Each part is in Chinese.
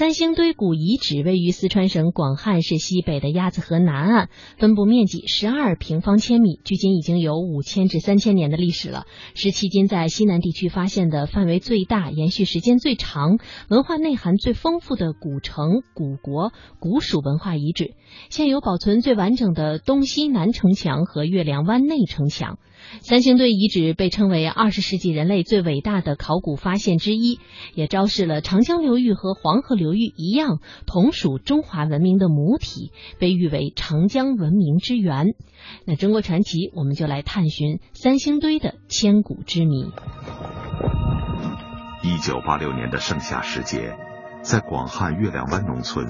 三星堆古遗址位于四川省广汉市西北的鸭子河南岸，分布面积十二平方千米，距今已经有五千至三千年的历史了，是迄今在西南地区发现的范围最大、延续时间最长、文化内涵最丰富的古城、古国、古蜀文化遗址。现有保存最完整的东西南城墙和月亮湾内城墙。三星堆遗址被称为二十世纪人类最伟大的考古发现之一，也昭示了长江流域和黄河流域一样，同属中华文明的母体，被誉为长江文明之源。那中国传奇，我们就来探寻三星堆的千古之谜。一九八六年的盛夏时节，在广汉月亮湾农村，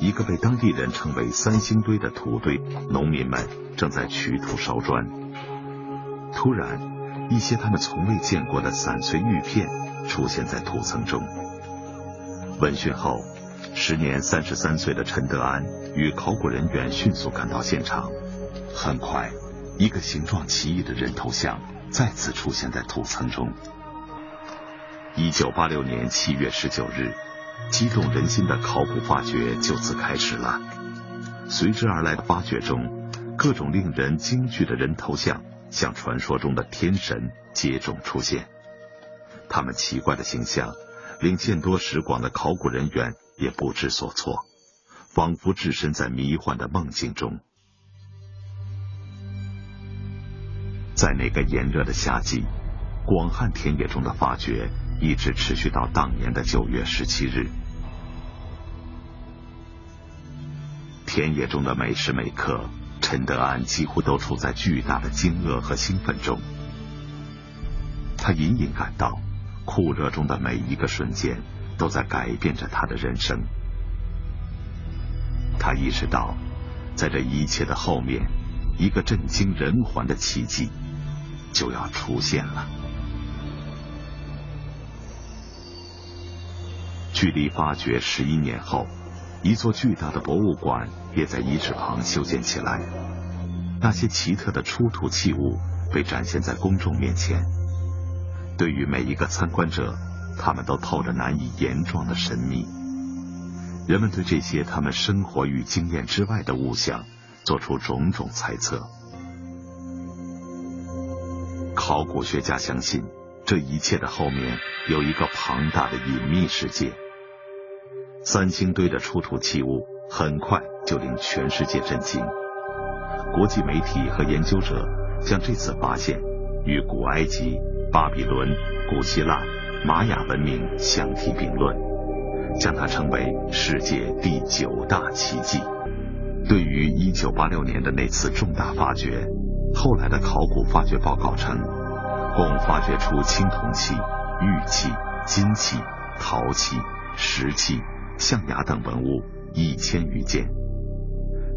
一个被当地人称为三星堆的土堆，农民们正在取土烧砖。突然，一些他们从未见过的散碎玉片出现在土层中。闻讯后，时年三十三岁的陈德安与考古人员迅速赶到现场。很快，一个形状奇异的人头像再次出现在土层中。一九八六年七月十九日，激动人心的考古发掘就此开始了。随之而来的发掘中，各种令人惊惧的人头像。像传说中的天神接踵出现，他们奇怪的形象令见多识广的考古人员也不知所措，仿佛置身在迷幻的梦境中。在那个炎热的夏季，广汉田野中的发掘一直持续到当年的九月十七日。田野中的每时每刻。陈德安几乎都处在巨大的惊愕和兴奋中，他隐隐感到酷热中的每一个瞬间都在改变着他的人生。他意识到，在这一切的后面，一个震惊人寰的奇迹就要出现了。距离发掘十一年后。一座巨大的博物馆也在遗址旁修建起来，那些奇特的出土器物被展现在公众面前。对于每一个参观者，他们都透着难以言状的神秘。人们对这些他们生活与经验之外的物象做出种种猜测。考古学家相信，这一切的后面有一个庞大的隐秘世界。三星堆的出土器物很快就令全世界震惊，国际媒体和研究者将这次发现与古埃及、巴比伦、古希腊、玛雅文明相提并论，将它称为世界第九大奇迹。对于1986年的那次重大发掘，后来的考古发掘报告称，共发掘出青铜器、玉器、金器、陶器、石器。象牙等文物一千余件，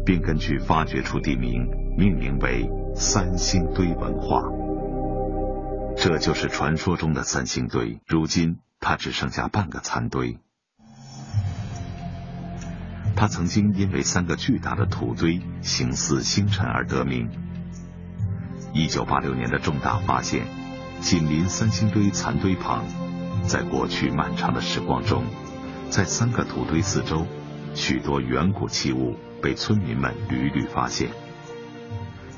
并根据发掘出地名命名为三星堆文化。这就是传说中的三星堆。如今，它只剩下半个残堆。它曾经因为三个巨大的土堆形似星辰而得名。一九八六年的重大发现，紧邻三星堆残堆旁，在过去漫长的时光中。在三个土堆四周，许多远古器物被村民们屡屡发现。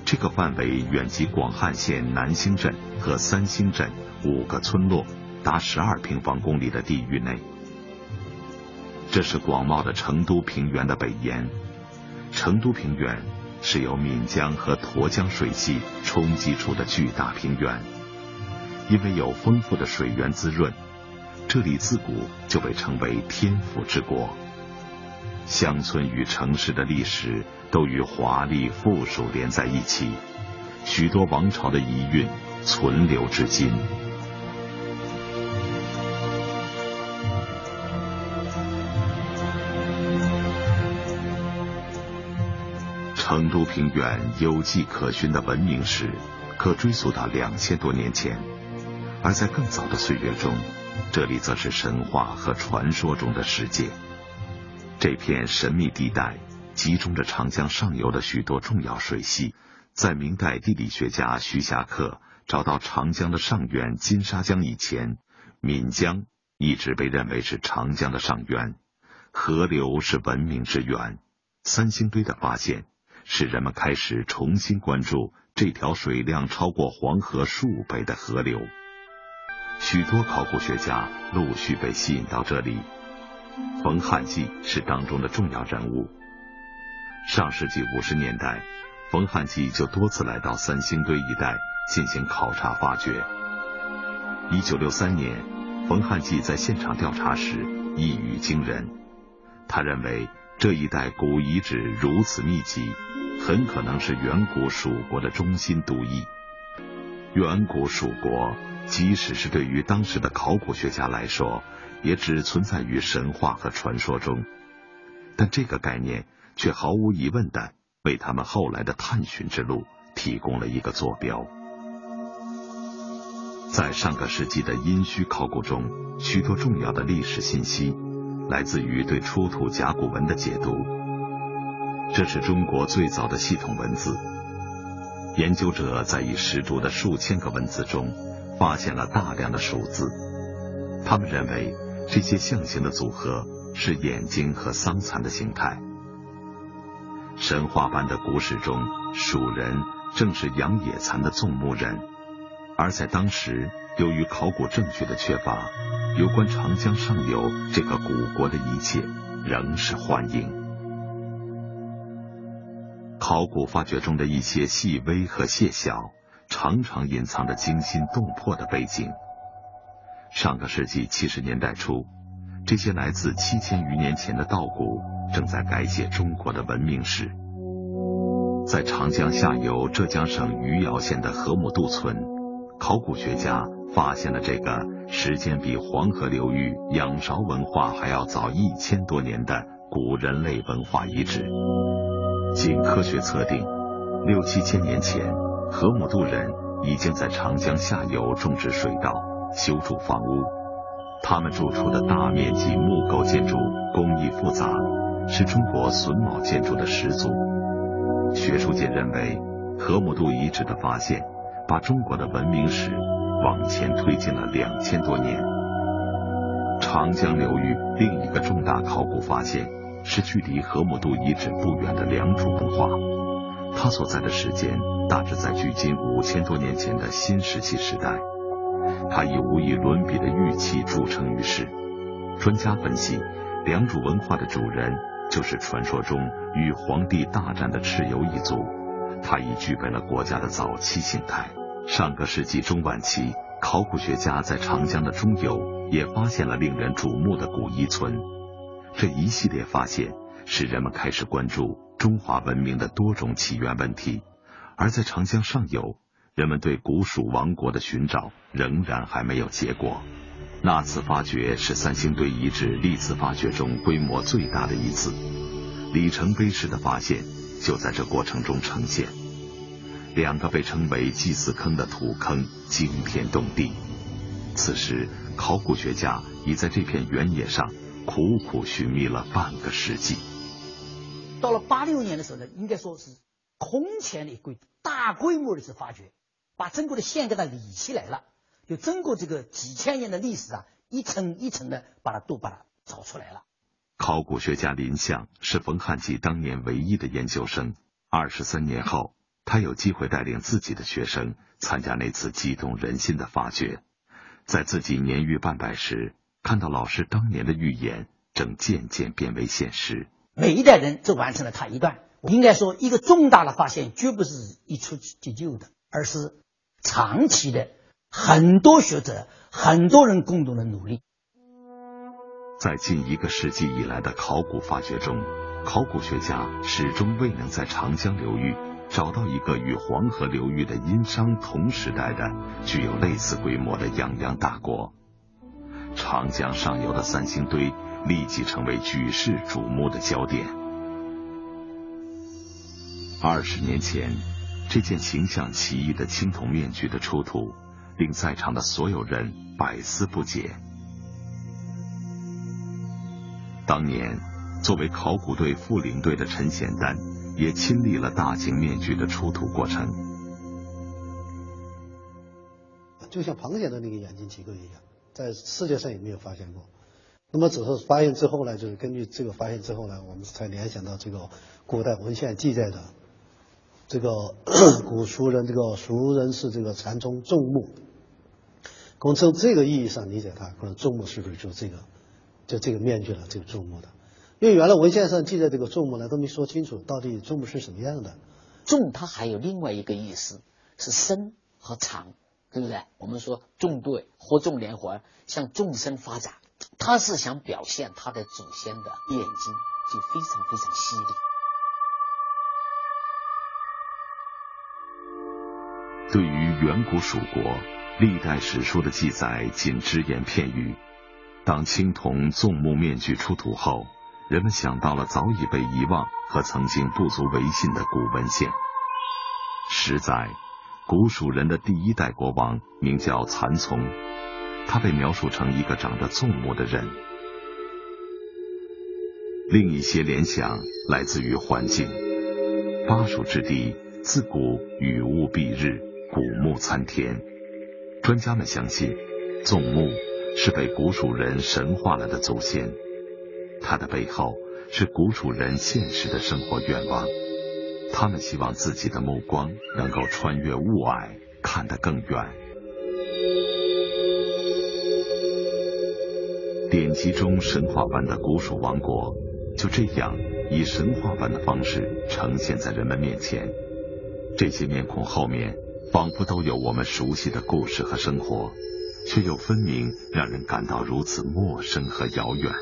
这个范围远及广汉县南兴镇和三星镇五个村落，达十二平方公里的地域内。这是广袤的成都平原的北沿。成都平原是由岷江和沱江水系冲击出的巨大平原，因为有丰富的水源滋润。这里自古就被称为天府之国，乡村与城市的历史都与华丽富庶连在一起，许多王朝的遗韵存留至今。成都平原有迹可循的文明史，可追溯到两千多年前，而在更早的岁月中。这里则是神话和传说中的世界。这片神秘地带集中着长江上游的许多重要水系。在明代地理学家徐霞客找到长江的上源金沙江以前，岷江一直被认为是长江的上源，河流是文明之源。三星堆的发现，使人们开始重新关注这条水量超过黄河数倍的河流。许多考古学家陆续被吸引到这里。冯汉骥是当中的重要人物。上世纪五十年代，冯汉骥就多次来到三星堆一带进行考察发掘。一九六三年，冯汉骥在现场调查时一语惊人，他认为这一带古遗址如此密集，很可能是远古蜀国的中心都邑。远古蜀国，即使是对于当时的考古学家来说，也只存在于神话和传说中，但这个概念却毫无疑问的为他们后来的探寻之路提供了一个坐标。在上个世纪的殷墟考古中，许多重要的历史信息来自于对出土甲骨文的解读。这是中国最早的系统文字。研究者在已石铸的数千个文字中发现了大量的数字，他们认为。这些象形的组合是眼睛和桑蚕的形态。神话般的古史中，蜀人正是养野蚕的纵目人，而在当时，由于考古证据的缺乏，有关长江上游这个古国的一切仍是幻影。考古发掘中的一些细微和细小，常常隐藏着惊心动魄的背景。上个世纪七十年代初，这些来自七千余年前的稻谷正在改写中国的文明史。在长江下游浙江省余姚县的河姆渡村，考古学家发现了这个时间比黄河流域仰韶文化还要早一千多年的古人类文化遗址。经科学测定，六七千年前，河姆渡人已经在长江下游种植水稻。修筑房屋，他们住处的大面积木构建筑工艺复杂，是中国榫卯建筑的始祖。学术界认为，河姆渡遗址的发现，把中国的文明史往前推进了两千多年。长江流域另一个重大考古发现，是距离河姆渡遗址不远的良渚文化，它所在的时间大致在距今五千多年前的新石器时代。它以无与伦比的玉器著称于世。专家分析，良渚文化的主人就是传说中与黄帝大战的蚩尤一族。它已具备了国家的早期形态。上个世纪中晚期，考古学家在长江的中游也发现了令人瞩目的古遗存。这一系列发现使人们开始关注中华文明的多种起源问题。而在长江上游，人们对古蜀王国的寻找仍然还没有结果。那次发掘是三星堆遗址历次发掘中规模最大的一次，里程碑式的发现就在这过程中呈现。两个被称为祭祀坑的土坑惊天动地。此时，考古学家已在这片原野上苦苦寻觅了半个世纪。到了八六年的时候呢，应该说是空前的一规大规模的一次发掘。把中国的线给它理起来了，就中国这个几千年的历史啊，一层一层的把它都把它找出来了。考古学家林相是冯汉骥当年唯一的研究生。二十三年后，他有机会带领自己的学生参加那次激动人心的发掘。在自己年逾半百时，看到老师当年的预言正渐渐变为现实。每一代人只完成了他一段。应该说，一个重大的发现绝不是一蹴即就的，而是。长期的很多学者、很多人共同的努力，在近一个世纪以来的考古发掘中，考古学家始终未能在长江流域找到一个与黄河流域的殷商同时代的、具有类似规模的泱泱大国。长江上游的三星堆立即成为举世瞩目的焦点。二十年前。这件形象奇异的青铜面具的出土，令在场的所有人百思不解。当年，作为考古队副领队的陈显丹，也亲历了大型面具的出土过程。就像螃蟹的那个眼睛结构一样，在世界上也没有发现过。那么只是发现之后呢，就是根据这个发现之后呢，我们才联想到这个古代文献记载的这个 古蜀人，这个蜀人是这个禅宗众目。我们从这个意义上理解它，可能众目是不是就这个，就这个面具了？这个众目的，因为原来文献上记载这个众目呢，都没说清楚到底众目是什么样的。众它还有另外一个意思，是生和长，对不对？我们说众对或众连环，向众生发展，他是想表现他的祖先的眼睛就非常非常犀利。对于远古蜀国。历代史书的记载仅只言片语。当青铜纵目面具出土后，人们想到了早已被遗忘和曾经不足为信的古文献。实在，古蜀人的第一代国王名叫蚕丛，他被描述成一个长着纵目的人。另一些联想来自于环境。巴蜀之地自古雨雾蔽日，古木参天。专家们相信，纵木是被古蜀人神化了的祖先，它的背后是古蜀人现实的生活愿望。他们希望自己的目光能够穿越雾霭，看得更远。典籍中神话般的古蜀王国，就这样以神话般的方式呈现在人们面前。这些面孔后面。仿佛都有我们熟悉的故事和生活，却又分明让人感到如此陌生和遥远。